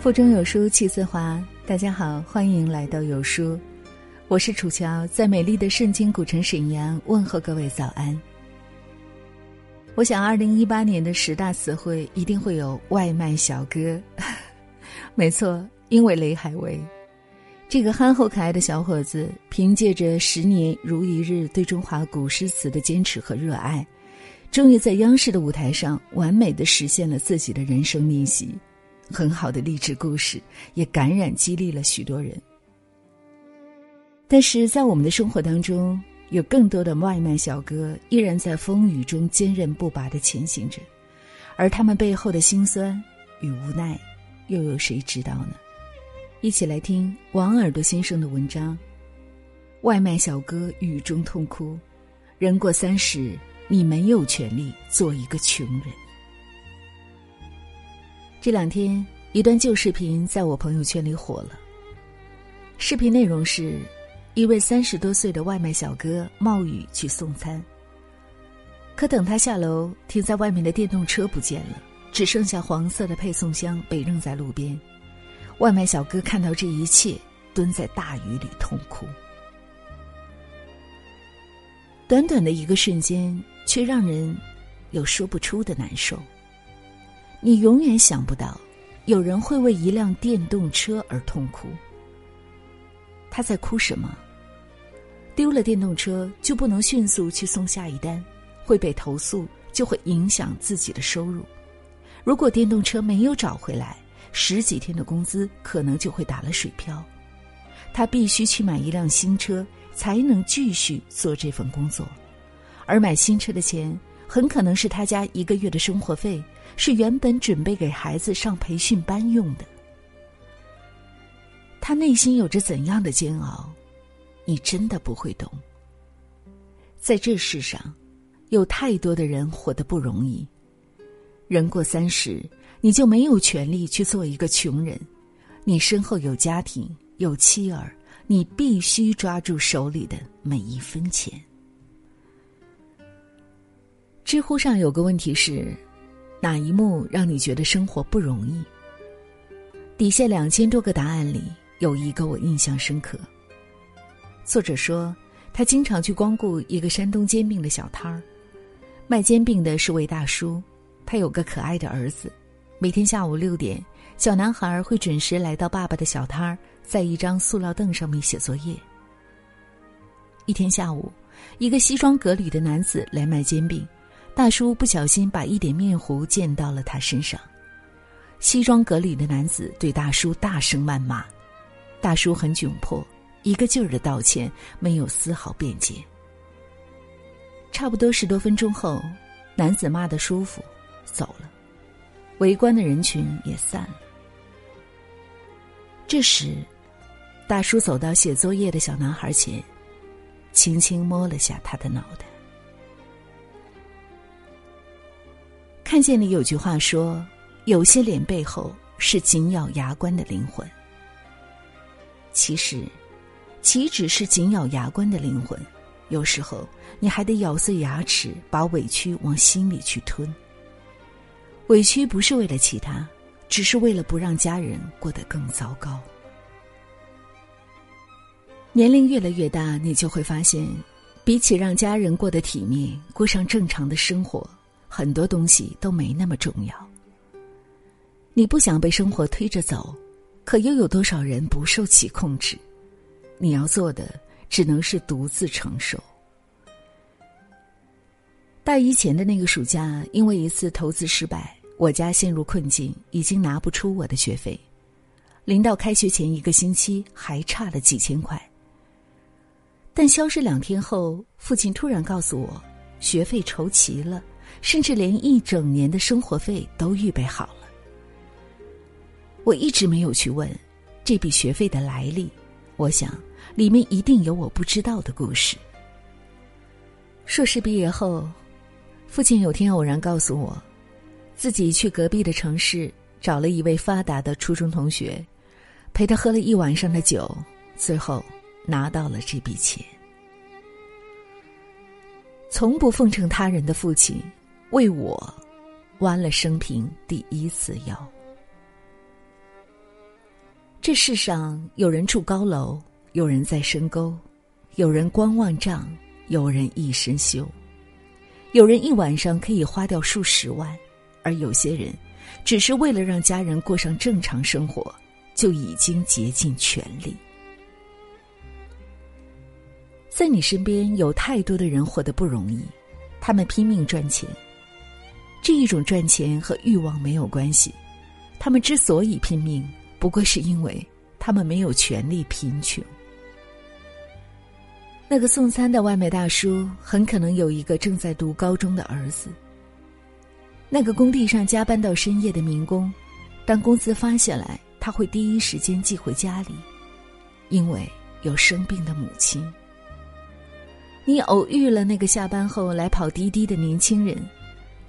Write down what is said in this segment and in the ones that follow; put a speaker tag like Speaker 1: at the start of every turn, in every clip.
Speaker 1: 腹中有书气自华。大家好，欢迎来到有书，我是楚乔，在美丽的圣经古城沈阳问候各位早安。我想，二零一八年的十大词汇一定会有外卖小哥。没错，因为雷海为这个憨厚可爱的小伙子，凭借着十年如一日对中华古诗词的坚持和热爱，终于在央视的舞台上完美的实现了自己的人生逆袭。很好的励志故事，也感染激励了许多人。但是在我们的生活当中，有更多的外卖小哥依然在风雨中坚韧不拔的前行着，而他们背后的辛酸与无奈，又有谁知道呢？一起来听王耳朵先生的文章：外卖小哥雨中痛哭，人过三十，你没有权利做一个穷人。这两天，一段旧视频在我朋友圈里火了。视频内容是，一位三十多岁的外卖小哥冒雨去送餐。可等他下楼，停在外面的电动车不见了，只剩下黄色的配送箱被扔在路边。外卖小哥看到这一切，蹲在大雨里痛哭。短短的一个瞬间，却让人有说不出的难受。你永远想不到，有人会为一辆电动车而痛哭。他在哭什么？丢了电动车就不能迅速去送下一单，会被投诉，就会影响自己的收入。如果电动车没有找回来，十几天的工资可能就会打了水漂。他必须去买一辆新车，才能继续做这份工作，而买新车的钱。很可能是他家一个月的生活费，是原本准备给孩子上培训班用的。他内心有着怎样的煎熬，你真的不会懂。在这世上，有太多的人活得不容易。人过三十，你就没有权利去做一个穷人。你身后有家庭，有妻儿，你必须抓住手里的每一分钱。知乎上有个问题是：哪一幕让你觉得生活不容易？底下两千多个答案里，有一个我印象深刻。作者说，他经常去光顾一个山东煎饼的小摊儿，卖煎饼的是位大叔，他有个可爱的儿子。每天下午六点，小男孩会准时来到爸爸的小摊儿，在一张塑料凳上面写作业。一天下午，一个西装革履的男子来卖煎饼。大叔不小心把一点面糊溅到了他身上，西装革履的男子对大叔大声谩骂，大叔很窘迫，一个劲儿的道歉，没有丝毫辩解。差不多十多分钟后，男子骂得舒服，走了，围观的人群也散了。这时，大叔走到写作业的小男孩前，轻轻摸了下他的脑袋。看见里有句话说：“有些脸背后是紧咬牙关的灵魂。”其实，岂止是紧咬牙关的灵魂？有时候你还得咬碎牙齿，把委屈往心里去吞。委屈不是为了其他，只是为了不让家人过得更糟糕。年龄越来越大，你就会发现，比起让家人过得体面，过上正常的生活。很多东西都没那么重要。你不想被生活推着走，可又有多少人不受其控制？你要做的只能是独自承受。大一前的那个暑假，因为一次投资失败，我家陷入困境，已经拿不出我的学费。临到开学前一个星期，还差了几千块。但消失两天后，父亲突然告诉我，学费筹齐了。甚至连一整年的生活费都预备好了。我一直没有去问这笔学费的来历，我想里面一定有我不知道的故事。硕士毕业后，父亲有天偶然告诉我，自己去隔壁的城市找了一位发达的初中同学，陪他喝了一晚上的酒，最后拿到了这笔钱。从不奉承他人的父亲。为我，弯了生平第一次腰。这世上有人住高楼，有人在深沟，有人光万丈，有人一身锈，有人一晚上可以花掉数十万，而有些人只是为了让家人过上正常生活，就已经竭尽全力。在你身边有太多的人活得不容易，他们拼命赚钱。这一种赚钱和欲望没有关系，他们之所以拼命，不过是因为他们没有权利贫穷。那个送餐的外卖大叔很可能有一个正在读高中的儿子。那个工地上加班到深夜的民工，当工资发下来，他会第一时间寄回家里，因为有生病的母亲。你偶遇了那个下班后来跑滴滴的年轻人，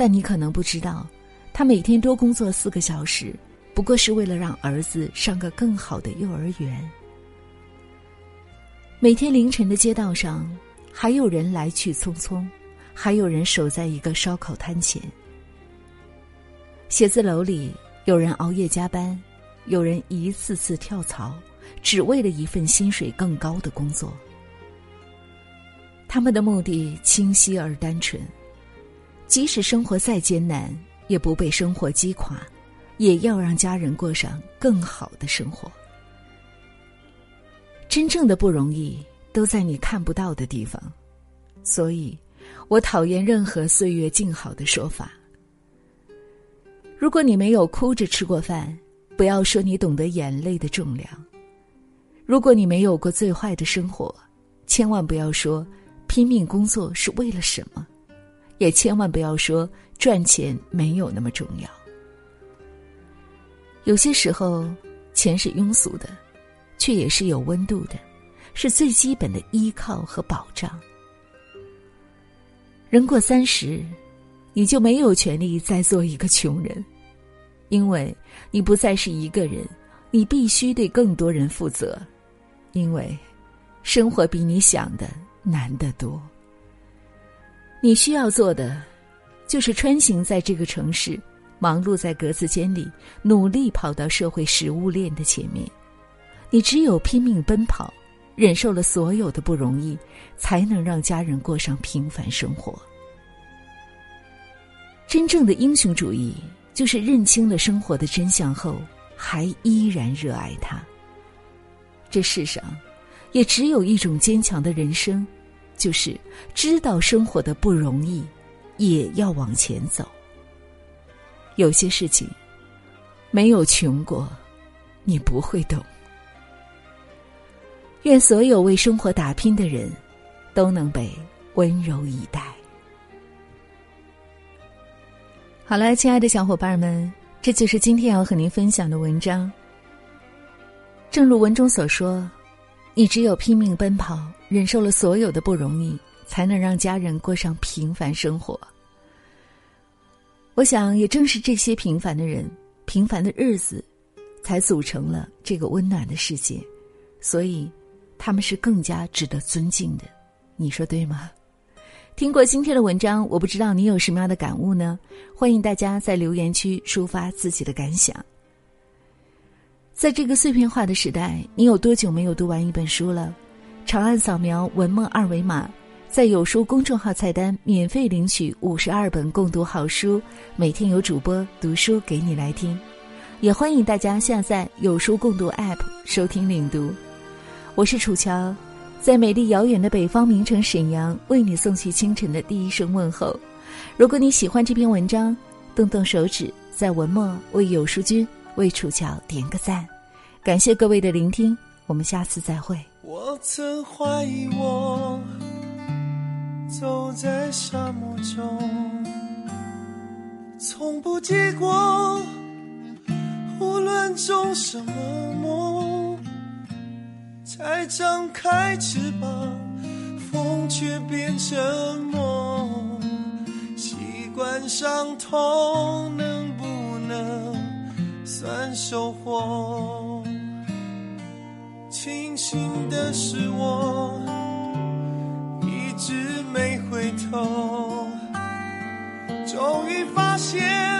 Speaker 1: 但你可能不知道，他每天多工作四个小时，不过是为了让儿子上个更好的幼儿园。每天凌晨的街道上，还有人来去匆匆，还有人守在一个烧烤摊前。写字楼里，有人熬夜加班，有人一次次跳槽，只为了一份薪水更高的工作。他们的目的清晰而单纯，即使生活再艰难，也不被生活击垮，也要让家人过上更好的生活。真正的不容易都在你看不到的地方，所以，我讨厌任何“岁月静好”的说法。如果你没有哭着吃过饭，不要说你懂得眼泪的重量；如果你没有过最坏的生活，千万不要说。拼命工作是为了什么？也千万不要说赚钱没有那么重要。有些时候，钱是庸俗的，却也是有温度的，是最基本的依靠和保障。人过三十，你就没有权利再做一个穷人，因为你不再是一个人，你必须对更多人负责，因为生活比你想的。难得多。你需要做的，就是穿行在这个城市，忙碌在格子间里，努力跑到社会食物链的前面。你只有拼命奔跑，忍受了所有的不容易，才能让家人过上平凡生活。真正的英雄主义，就是认清了生活的真相后，还依然热爱它。这世上。也只有一种坚强的人生，就是知道生活的不容易，也要往前走。有些事情没有穷过，你不会懂。愿所有为生活打拼的人，都能被温柔以待。好了，亲爱的小伙伴们，这就是今天要和您分享的文章。正如文中所说。你只有拼命奔跑，忍受了所有的不容易，才能让家人过上平凡生活。我想，也正是这些平凡的人、平凡的日子，才组成了这个温暖的世界，所以他们是更加值得尊敬的。你说对吗？听过今天的文章，我不知道你有什么样的感悟呢？欢迎大家在留言区抒发自己的感想。在这个碎片化的时代，你有多久没有读完一本书了？长按扫描文末二维码，在有书公众号菜单免费领取五十二本共读好书，每天有主播读书给你来听。也欢迎大家下载有书共读 App 收听领读。我是楚乔，在美丽遥远的北方名城沈阳，为你送去清晨的第一声问候。如果你喜欢这篇文章，动动手指，在文末为有书君。为楚乔点个赞，感谢各位的聆听，我们下次再会。
Speaker 2: 我曾怀疑我走在沙漠中，从不结果，无论种什么梦，才张开翅膀，风却变成梦，习惯伤痛，能不能？算收获。庆幸的是，我一直没回头。终于发现，